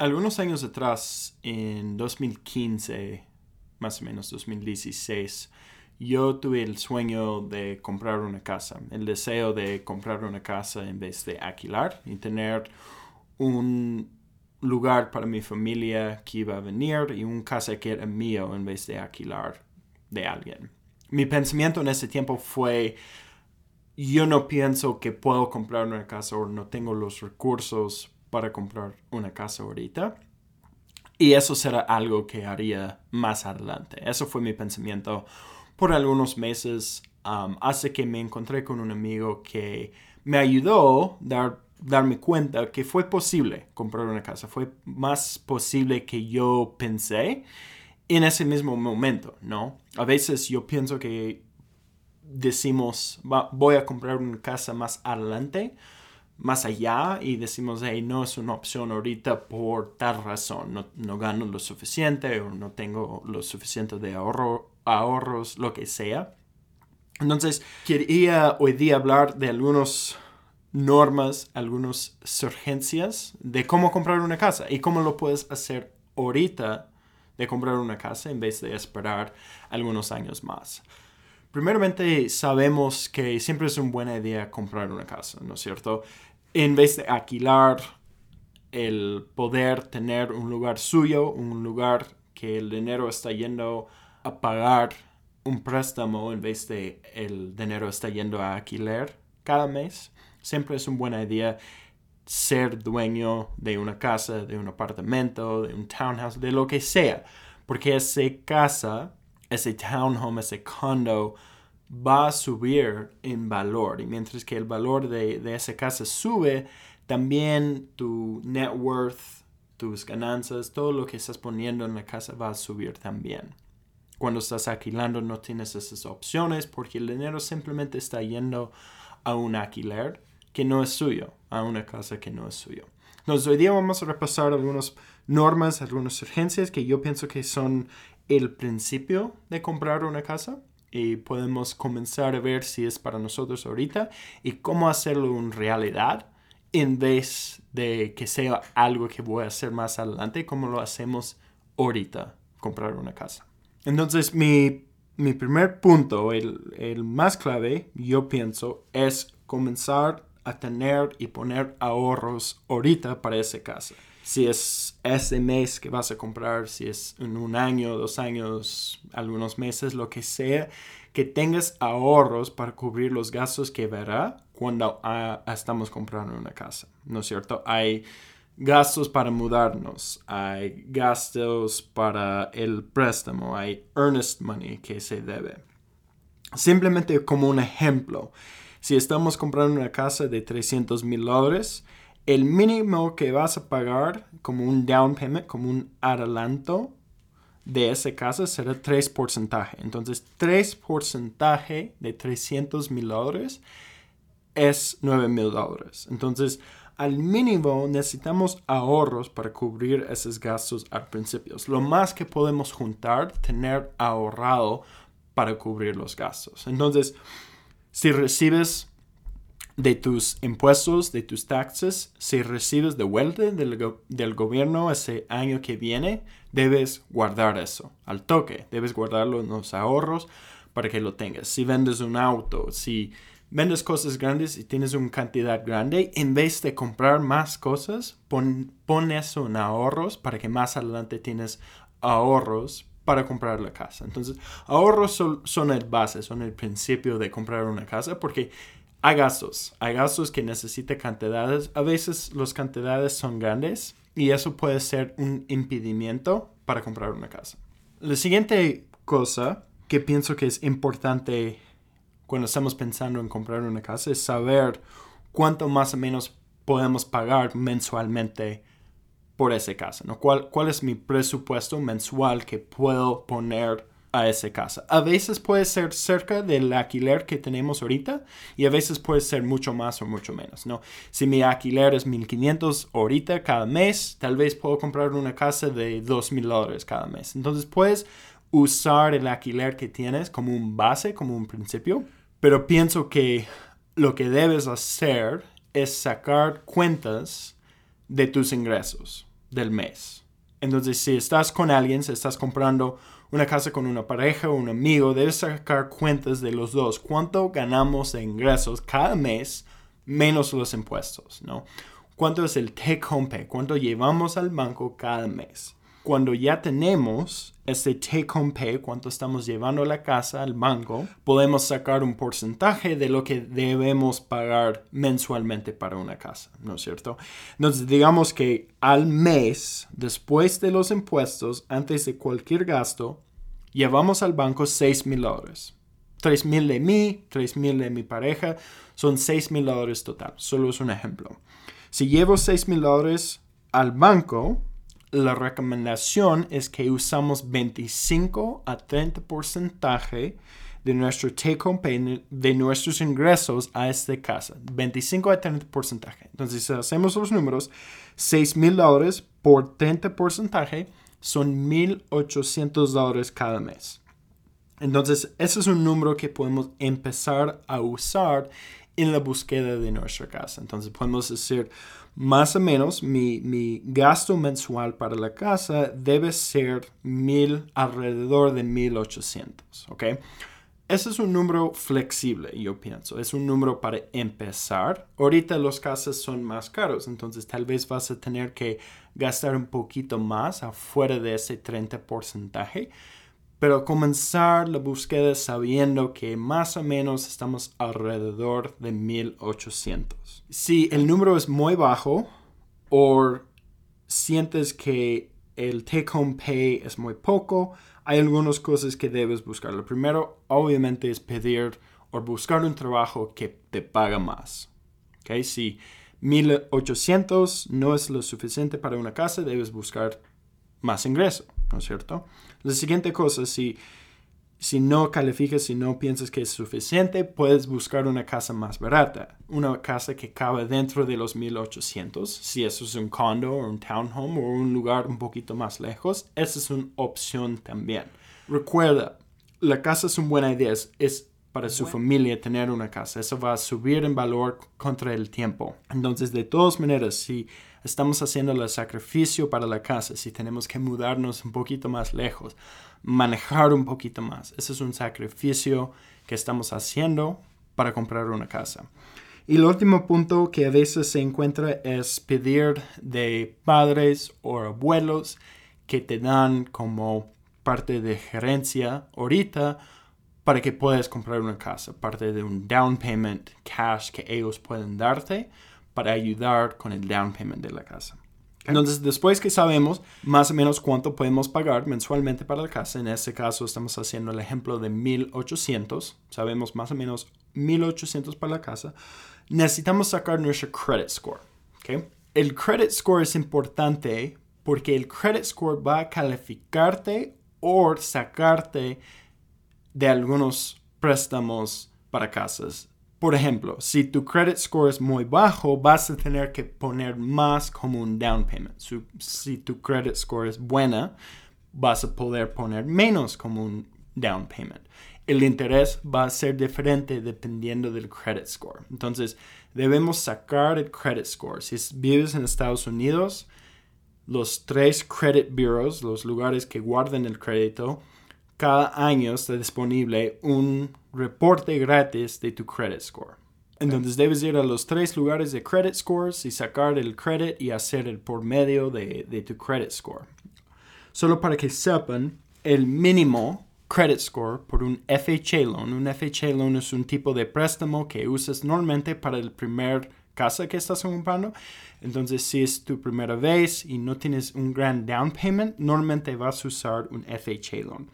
Algunos años atrás, en 2015, más o menos 2016, yo tuve el sueño de comprar una casa, el deseo de comprar una casa en vez de alquilar y tener un lugar para mi familia que iba a venir y un casa que era mío en vez de alquilar de alguien. Mi pensamiento en ese tiempo fue, yo no pienso que puedo comprar una casa o no tengo los recursos para comprar una casa ahorita. Y eso será algo que haría más adelante. Eso fue mi pensamiento por algunos meses um, hasta que me encontré con un amigo que me ayudó a dar, darme cuenta que fue posible comprar una casa. Fue más posible que yo pensé en ese mismo momento, ¿no? A veces yo pienso que decimos, voy a comprar una casa más adelante, más allá, y decimos, hey, no es una opción ahorita por tal razón, no, no gano lo suficiente o no tengo lo suficiente de ahorro, ahorros, lo que sea. Entonces, quería hoy día hablar de algunas normas, algunas surgencias de cómo comprar una casa y cómo lo puedes hacer ahorita de comprar una casa en vez de esperar algunos años más. Primeramente, sabemos que siempre es una buena idea comprar una casa, ¿no es cierto? En vez de alquilar, el poder tener un lugar suyo, un lugar que el dinero está yendo a pagar un préstamo en vez de el dinero está yendo a alquiler cada mes, siempre es una buena idea ser dueño de una casa, de un apartamento, de un townhouse, de lo que sea. Porque esa casa, ese townhome, ese condo va a subir en valor. Y mientras que el valor de, de esa casa sube, también tu net worth, tus ganancias, todo lo que estás poniendo en la casa va a subir también. Cuando estás alquilando no tienes esas opciones porque el dinero simplemente está yendo a un alquiler que no es suyo, a una casa que no es suyo. Entonces, hoy día vamos a repasar algunas normas, algunas urgencias que yo pienso que son el principio de comprar una casa y podemos comenzar a ver si es para nosotros ahorita y cómo hacerlo en realidad en vez de que sea algo que voy a hacer más adelante, como lo hacemos ahorita, comprar una casa. Entonces, mi, mi primer punto, el, el más clave, yo pienso, es comenzar a tener y poner ahorros ahorita para esa casa. Si es ese mes que vas a comprar, si es en un año, dos años, algunos meses, lo que sea, que tengas ahorros para cubrir los gastos que verá cuando ah, estamos comprando una casa, ¿no es cierto? Hay gastos para mudarnos, hay gastos para el préstamo, hay earnest money que se debe. Simplemente como un ejemplo, si estamos comprando una casa de 300 mil dólares, el mínimo que vas a pagar como un down payment, como un adelanto de esa casa será 3%. Entonces, 3% de 300 mil dólares es 9 mil dólares. Entonces, al mínimo necesitamos ahorros para cubrir esos gastos al principio. Lo más que podemos juntar, tener ahorrado para cubrir los gastos. Entonces, si recibes de tus impuestos, de tus taxes, si recibes de vuelta del, gobierno ese año que viene, debes guardar eso al toque. Debes guardarlo en los ahorros para que lo tengas. Si vendes un auto, si vendes cosas grandes y tienes una cantidad grande, en vez de comprar más cosas, pon, pon eso en ahorros para que más adelante tienes ahorros para comprar la casa. Entonces, ahorros son, el base, son el principio de comprar una casa porque hay gastos, hay gastos que necesitan cantidades. A veces las cantidades son grandes y eso puede ser un impedimento para comprar una casa. La siguiente cosa que pienso que es importante cuando estamos pensando en comprar una casa es saber cuánto más o menos podemos pagar mensualmente por esa casa, ¿no? ¿Cuál, ¿Cuál es mi presupuesto mensual que puedo poner a esa casa? A veces puede ser cerca del alquiler que tenemos ahorita y a veces puede ser mucho más o mucho menos, ¿no? Si mi alquiler es 1500 ahorita cada mes, tal vez puedo comprar una casa de 2000 dólares cada mes. Entonces puedes usar el alquiler que tienes como un base, como un principio, pero pienso que lo que debes hacer es sacar cuentas de tus ingresos del mes. Entonces, si estás con alguien, si estás comprando una casa con una pareja o un amigo, debes sacar cuentas de los dos. ¿Cuánto ganamos de ingresos cada mes menos los impuestos? ¿no? ¿Cuánto es el take home pay? ¿Cuánto llevamos al banco cada mes? Cuando ya tenemos este take home pay, cuánto estamos llevando a la casa al banco, podemos sacar un porcentaje de lo que debemos pagar mensualmente para una casa, ¿no es cierto? Entonces, digamos que al mes, después de los impuestos, antes de cualquier gasto, llevamos al banco 6 mil dólares. 3 mil de mí, 3 mil de mi pareja, son 6 mil dólares total. Solo es un ejemplo. Si llevo 6 mil dólares al banco, la recomendación es que usamos 25 a 30 porcentaje de nuestro take home pay, de nuestros ingresos a esta casa. 25 a 30 porcentaje. Entonces, si hacemos los números, 6 mil dólares por 30 porcentaje son 1.800 dólares cada mes. Entonces, ese es un número que podemos empezar a usar en la búsqueda de nuestra casa. Entonces, podemos decir, más o menos mi, gasto mensual para la casa debe ser mil, alrededor de 1800, ¿ok? Ese es un número flexible, yo pienso. Es un número para empezar. Ahorita los casas son más caros, entonces tal vez vas a tener que gastar un poquito más afuera de ese 30 porcentaje pero comenzar la búsqueda sabiendo que más o menos estamos alrededor de 1800. Si el número es muy bajo o sientes que el take home pay es muy poco, hay algunas cosas que debes buscar. Lo primero, obviamente, es pedir o buscar un trabajo que te paga más. ¿Okay? Si 1800 no es lo suficiente para una casa, debes buscar más ingreso, ¿no es cierto? La siguiente cosa, si, si no calificas, si no piensas que es suficiente, puedes buscar una casa más barata, una casa que cabe dentro de los 1800, si eso es un condo o un townhome o un lugar un poquito más lejos, esa es una opción también. Recuerda, la casa es una buena idea, es, para su familia tener una casa, eso va a subir en valor contra el tiempo. Entonces, de todas maneras, si estamos haciendo el sacrificio para la casa, si tenemos que mudarnos un poquito más lejos, manejar un poquito más. Ese es un sacrificio que estamos haciendo para comprar una casa. Y el último punto que a veces se encuentra es pedir de padres o abuelos que te dan como parte de gerencia ahorita para que puedas comprar una casa, parte de un down payment cash que ellos pueden darte para ayudar con el down payment de la casa. Entonces, después que sabemos más o menos cuánto podemos pagar mensualmente para la casa, en este caso estamos haciendo el ejemplo de 1800, sabemos más o menos 1800 para la casa, necesitamos sacar nuestro credit score. ¿okay? El credit score es importante porque el credit score va a calificarte o sacarte de algunos préstamos para casas por ejemplo, si tu credit score es muy bajo, vas a tener que poner más como un down payment. Si tu credit score es buena, vas a poder poner menos como un down payment. El interés va a ser diferente dependiendo del credit score. Entonces, debemos sacar el credit score. Si vives en Estados Unidos, los tres credit bureaus, los lugares que guardan el crédito, cada año está disponible un reporte gratis de tu credit score. Entonces debes ir a los tres lugares de credit scores y sacar el credit y hacer el por medio de, de tu credit score. Solo para que sepan, el mínimo credit score por un FHA loan. Un FHA loan es un tipo de préstamo que usas normalmente para el primer casa que estás comprando. Entonces, si es tu primera vez y no tienes un gran down payment, normalmente vas a usar un FHA loan.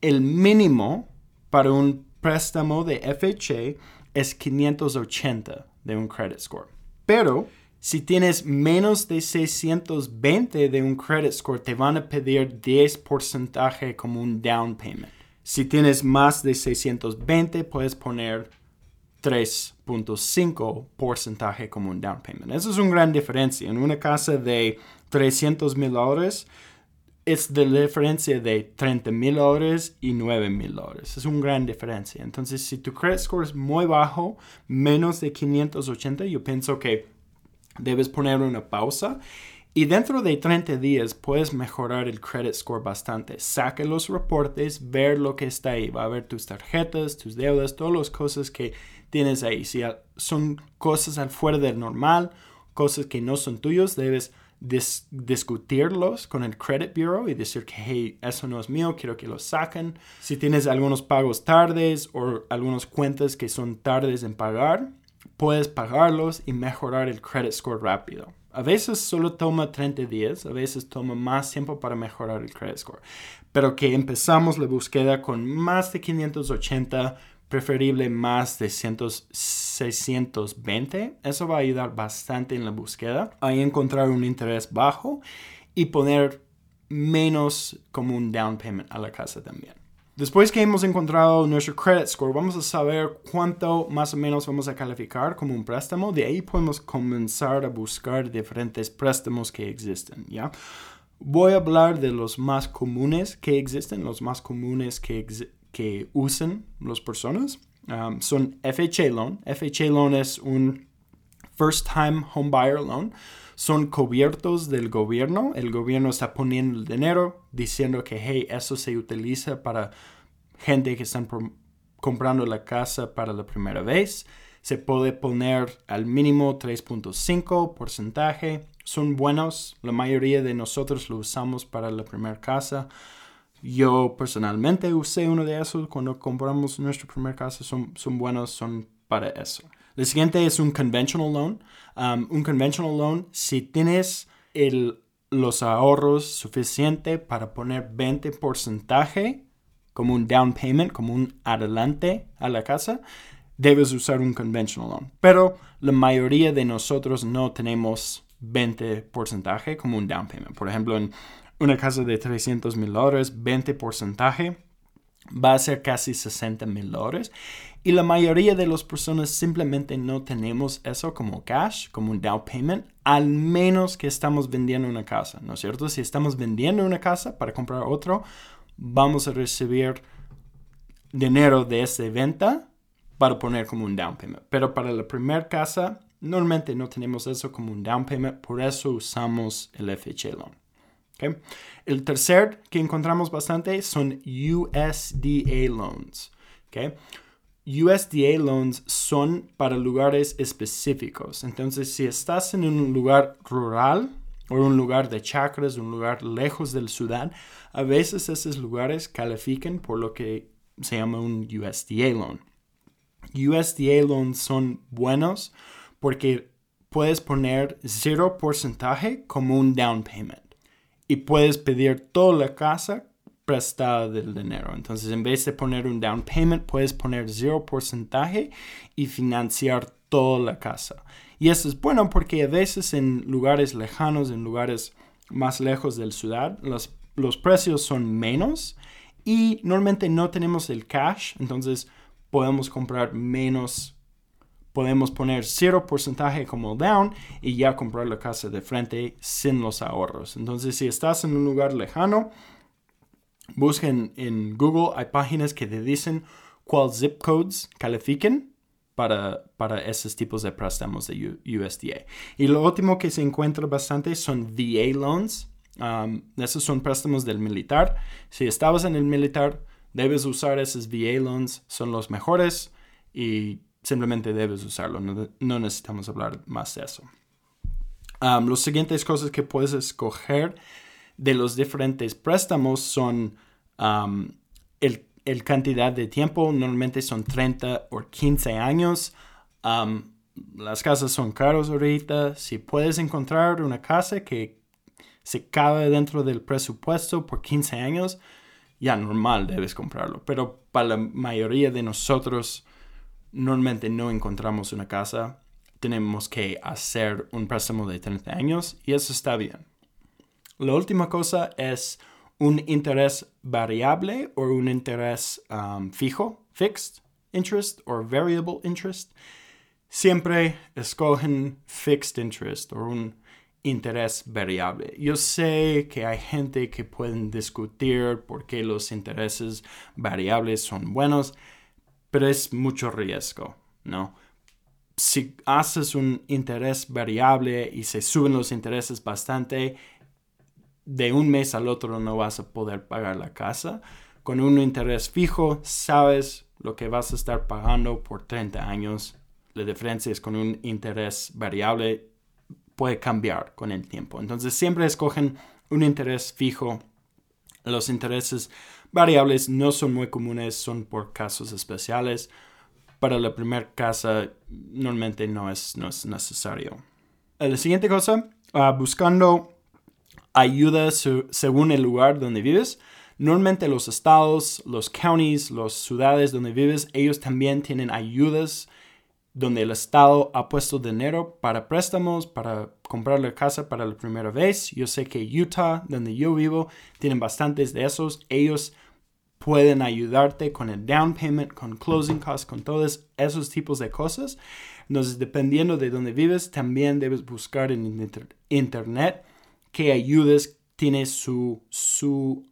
El mínimo para un préstamo de FHA es 580 de un credit score. Pero si tienes menos de 620 de un credit score, te van a pedir 10% como un down payment. Si tienes más de 620, puedes poner 3.5% como un down payment. Eso es una gran diferencia. En una casa de 300 mil dólares, es la diferencia de 30 mil dólares y 9 mil dólares. Es una gran diferencia. Entonces, si tu credit score es muy bajo, menos de 580, yo pienso que debes poner una pausa Y dentro de 30 días puedes mejorar el credit score bastante. Saque los reportes, ver lo que está ahí. Va a ver tus tarjetas, tus deudas, todas las cosas que tienes ahí. Si son cosas al fuera del normal, cosas que no son tuyos, debes discutirlos con el credit bureau y decir que, hey, eso no es mío, quiero que lo saquen. Si tienes algunos pagos tardes o algunas cuentas que son tardes en pagar, puedes pagarlos y mejorar el credit score rápido. A veces solo toma 30 días, a veces toma más tiempo para mejorar el credit score. Pero que empezamos la búsqueda con más de 580, preferible más de 620. Eso va a ayudar bastante en la búsqueda. a encontrar un interés bajo y poner menos como un down payment a la casa también. Después que hemos encontrado nuestro credit score, vamos a saber cuánto más o menos vamos a calificar como un préstamo. De ahí podemos comenzar a buscar diferentes préstamos que existen, ¿ya? Voy a hablar de los más comunes que existen, los más comunes que, que usan las personas. Um, son FHA Loan. FHA Loan es un First Time Home Buyer Loan son cubiertos del gobierno. El gobierno está poniendo el dinero diciendo que, hey, eso se utiliza para gente que están comprando la casa para la primera vez. Se puede poner al mínimo 3.5 porcentaje. Son buenos. La mayoría de nosotros lo usamos para la primera casa. Yo personalmente usé uno de esos cuando compramos nuestra primera casa. Son, son buenos, son para eso. El siguiente es un conventional loan. Um, un conventional loan, si tienes el, los ahorros suficientes para poner 20 porcentaje como un down payment, como un adelante a la casa, debes usar un conventional loan. Pero la mayoría de nosotros no tenemos 20 porcentaje como un down payment. Por ejemplo, en una casa de 300 mil dólares, 20 porcentaje va a ser casi 60 mil dólares. Y la mayoría de las personas simplemente no tenemos eso como cash, como un down payment, al menos que estamos vendiendo una casa, ¿no es cierto? Si estamos vendiendo una casa para comprar otro, vamos a recibir dinero de esa venta para poner como un down payment. Pero para la primera casa, normalmente no tenemos eso como un down payment, por eso usamos el FHA loan. El tercer que encontramos bastante son USDA loans. USDA loans son para lugares específicos. Entonces, si estás en un lugar rural o un lugar de chacras, un lugar lejos del ciudad, a veces esos lugares califican por lo que se llama un USDA loan. USDA loans son buenos porque puedes poner cero porcentaje como un down payment y puedes pedir toda la casa prestada del dinero. Entonces, en vez de poner un down payment, puedes poner cero porcentaje y financiar toda la casa. Y eso es bueno porque a veces en lugares lejanos, en lugares más lejos del ciudad, los, los precios son menos y normalmente no tenemos el cash, entonces podemos comprar menos podemos poner cero porcentaje como down y ya comprar la casa de frente sin los ahorros. Entonces, si estás en un lugar lejano, busquen en Google, hay páginas que te dicen cuál zip codes califiquen para, para esos tipos de préstamos de USDA. Y lo último que se encuentra bastante son VA loans. Um, esos son préstamos del militar. Si estabas en el militar, debes usar esos VA loans. Son los mejores y simplemente debes usarlo, no, necesitamos hablar más de eso. Um, las siguientes cosas que puedes escoger de los diferentes préstamos son um, el, cantidad de tiempo, normalmente son 30 o 15 años. Las casas son caras ahorita. Si puedes encontrar una casa que se cabe dentro del presupuesto por 15 años, ya normal debes comprarlo. Pero para la mayoría de nosotros, normalmente no encontramos una casa, tenemos que hacer un préstamo de 30 años y eso está bien. La última cosa es un interés variable o un interés um, fijo, fixed interest o variable interest. Siempre escogen fixed interest o un interés variable. Yo sé que hay gente que pueden discutir por qué los intereses variables son buenos pero es mucho riesgo, ¿no? si haces un interés variable y se suben los intereses bastante, de un mes al otro no vas a poder pagar la casa. Con un interés fijo, sabes lo que vas a estar pagando por 30 años. La diferencia es con un interés variable puede cambiar con el tiempo. Entonces siempre escogen un interés fijo. Los intereses variables no son muy comunes, son por casos especiales para la primera casa normalmente no es, no es necesario. La siguiente cosa, ah, buscando ayuda según el lugar donde vives. Normalmente los estados, los counties, las ciudades donde vives, ellos también tienen ayudas donde el estado ha puesto dinero para préstamos, para comprar la casa para la primera vez. Yo sé que Utah, donde yo vivo, tienen bastantes de esos. Ellos pueden ayudarte con el down payment, con closing costs, con todos esos tipos de cosas. Entonces, dependiendo de dónde vives, también debes buscar en internet qué ayudas tiene su, su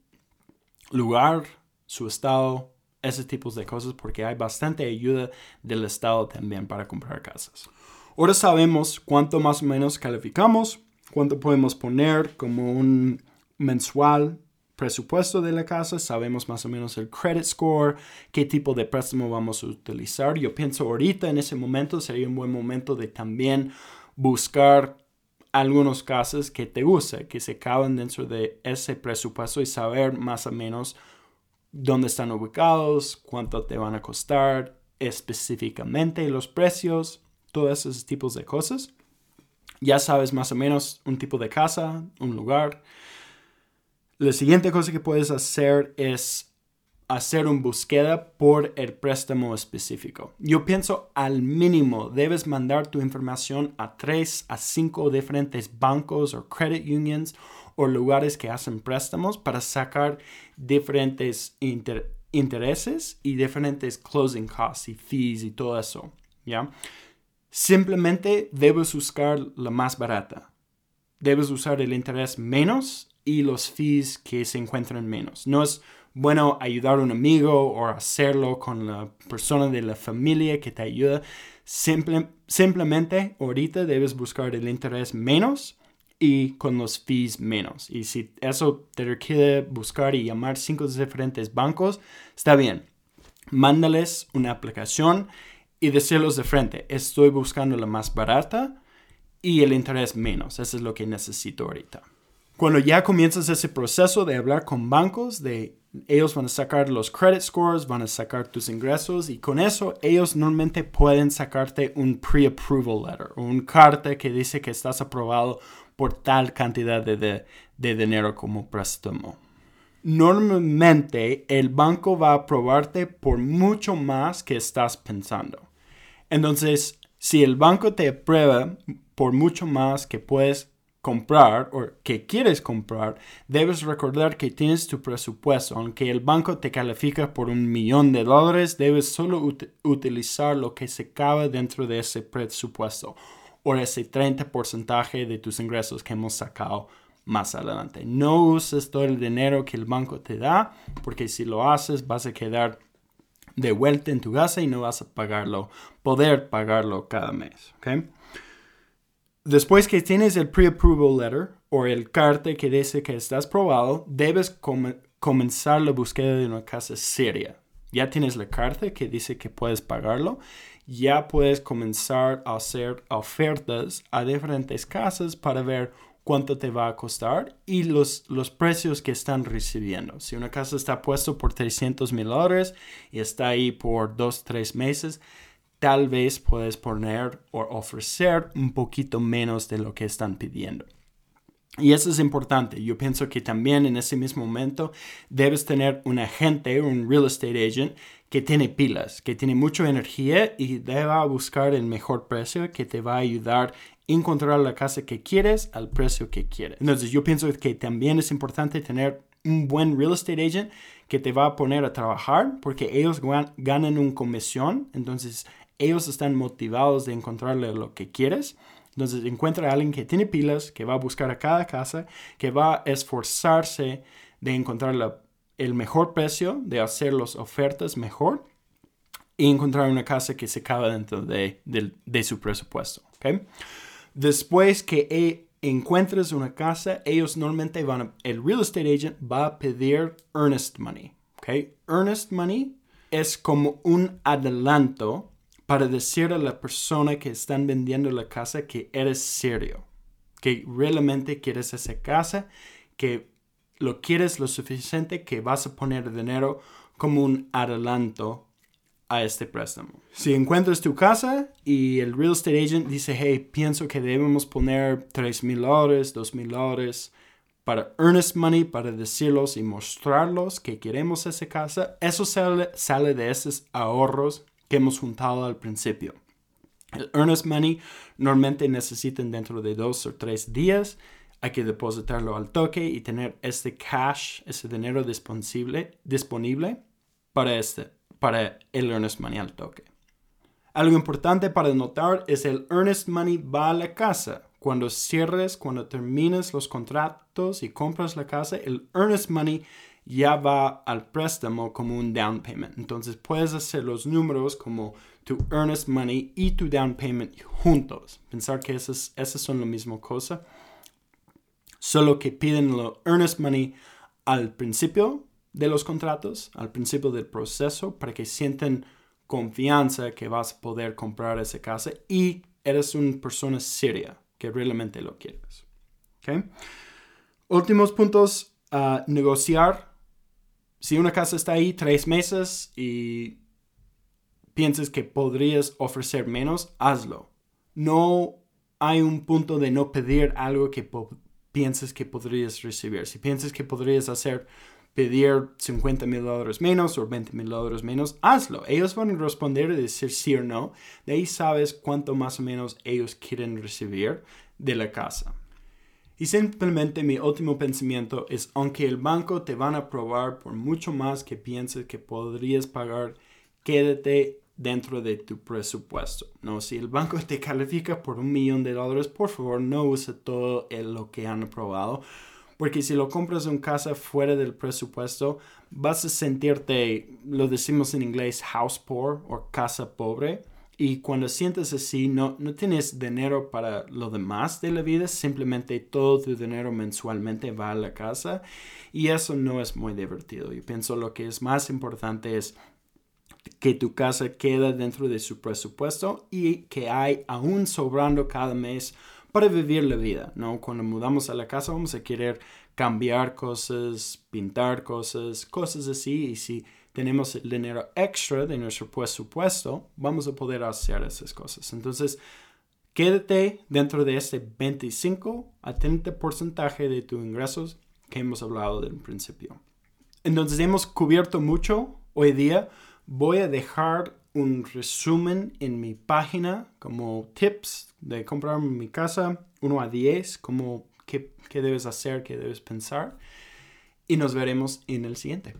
lugar, su estado, esos tipos de cosas, porque hay bastante ayuda del estado también para comprar casas. Ahora sabemos cuánto más o menos calificamos, cuánto podemos poner como un mensual presupuesto de la casa, sabemos más o menos el credit score, qué tipo de préstamo vamos a utilizar. Yo pienso ahorita en ese momento sería un buen momento de también buscar algunos casos que te guste, que se caben dentro de ese presupuesto y saber más o menos dónde están ubicados, cuánto te van a costar específicamente los precios, todos esos tipos de cosas. Ya sabes más o menos un tipo de casa, un lugar, la siguiente cosa que puedes hacer es hacer una búsqueda por el préstamo específico. Yo pienso al mínimo debes mandar tu información a tres a cinco diferentes bancos o credit unions o lugares que hacen préstamos para sacar diferentes intereses y diferentes closing costs y fees y todo eso. ¿ya? Simplemente debes buscar la más barata. Debes usar el interés menos y los fees que se encuentran menos. No es bueno ayudar a un amigo o hacerlo con la persona de la familia que te ayuda. simplemente ahorita debes buscar el interés menos y con los fees menos. Y si eso te requiere buscar y llamar cinco diferentes bancos, está bien. Mándales una aplicación y decirlos de frente, estoy buscando la más barata y el interés menos. Eso es lo que necesito ahorita. Cuando ya comienzas ese proceso de hablar con bancos, de ellos van a sacar los credit scores, van a sacar tus ingresos y con eso ellos normalmente pueden sacarte un pre-approval letter o un carta que dice que estás aprobado por tal cantidad de, de, de dinero como préstamo. Normalmente el banco va a aprobarte por mucho más que estás pensando. Entonces, si el banco te aprueba por mucho más que puedes comprar o que quieres comprar, debes recordar que tienes tu presupuesto. Aunque el banco te califica por un millón de dólares, debes solo utilizar lo que se cabe dentro de ese presupuesto o ese 30% de tus ingresos que hemos sacado más adelante. No uses todo el dinero que el banco te da, porque si lo haces vas a quedar de vuelta en tu casa y no vas a pagarlo, poder pagarlo cada mes. ¿okay? Después que tienes el pre-approval letter o el carta que dice que estás probado, debes comenzar la búsqueda de una casa seria. Ya tienes la carta que dice que puedes pagarlo, ya puedes comenzar a hacer ofertas a diferentes casas para ver cuánto te va a costar y los, los precios que están recibiendo. Si una casa está puesto por 300 mil dólares y está ahí por 2, 3 meses, tal vez puedes poner o ofrecer un poquito menos de lo que están pidiendo. Y eso es importante. Yo pienso que también en ese mismo momento debes tener un agente, un real estate agent, que tiene pilas, que tiene mucha energía y deba buscar el mejor precio que te va a ayudar a encontrar la casa que quieres al precio que quieres. Entonces yo pienso que también es importante tener un buen real estate agent que te va a poner a trabajar porque ellos ganan una comisión. Entonces ellos están motivados de encontrarle lo que quieres. Entonces encuentra a alguien que tiene pilas, que va a buscar a cada casa, que va a esforzarse de encontrar el mejor precio, de hacer las ofertas mejor. y encontrar una casa que se cabe dentro de, su presupuesto. ¿okay? Después que e, encuentres una casa, ellos normalmente van a, el real estate agent va a pedir earnest money. ¿okay? Earnest money es como un adelanto para decir a la persona que están vendiendo la casa que eres serio, que realmente quieres esa casa, que lo quieres lo suficiente que vas a poner dinero como un adelanto a este préstamo. Si encuentras tu casa y el real estate agent dice, hey, pienso que debemos poner 3 mil dólares, 2 mil dólares para earnest money, para decirlos y mostrarlos que queremos esa casa, eso sale, sale de esos ahorros que hemos juntado al principio. El earnest money normalmente necesitan dentro de dos o tres días. Hay que depositarlo al toque y tener este cash, ese dinero disponible, disponible para, este, para el earnest money al toque. Algo importante para notar es el earnest money va a la casa. Cuando cierres, cuando termines los contratos y compras la casa, el earnest money ya va al préstamo como un down payment. Entonces puedes hacer los números como tu earnest money y tu down payment juntos. Pensar que esas, esas son la misma cosa. Solo que piden lo earnest money al principio de los contratos, al principio del proceso, para que sienten confianza que vas a poder comprar esa casa y eres una persona seria que realmente lo quieres. Últimos puntos, a negociar si una casa está ahí tres meses y piensas que podrías ofrecer menos, hazlo. No hay un punto de no pedir algo que pienses que podrías recibir. Si piensas que podrías hacer pedir 50 mil dólares menos o 20 mil dólares menos, hazlo. Ellos van a responder y decir sí o no. De ahí sabes cuánto más o menos ellos quieren recibir de la casa. Y simplemente mi último pensamiento es, aunque el banco te van a aprobar por mucho más que pienses que podrías pagar, quédate dentro de tu presupuesto. No, si el banco te califica por un millón de dólares, por favor no use todo lo que han aprobado. Porque si lo compras en casa fuera del presupuesto, vas a sentirte, lo decimos en inglés, house poor o casa pobre y cuando sientes así, no, no tienes dinero para lo demás de la vida, simplemente todo tu dinero mensualmente va a la casa y eso no es muy divertido. Yo pienso lo que es más importante es que tu casa quede dentro de su presupuesto y que hay aún sobrando cada mes para vivir la vida, ¿no? Cuando mudamos a la casa vamos a querer cambiar cosas, pintar cosas, cosas así y si tenemos el dinero extra de nuestro presupuesto, vamos a poder hacer esas cosas. Entonces, quédate dentro de este 25 a 30 porcentaje de tus ingresos que hemos hablado del principio. Entonces, hemos cubierto mucho hoy día. Voy a dejar un resumen en mi página como tips de comprar mi casa 1 a 10, como qué, qué debes hacer, qué debes pensar. Y nos veremos en el siguiente.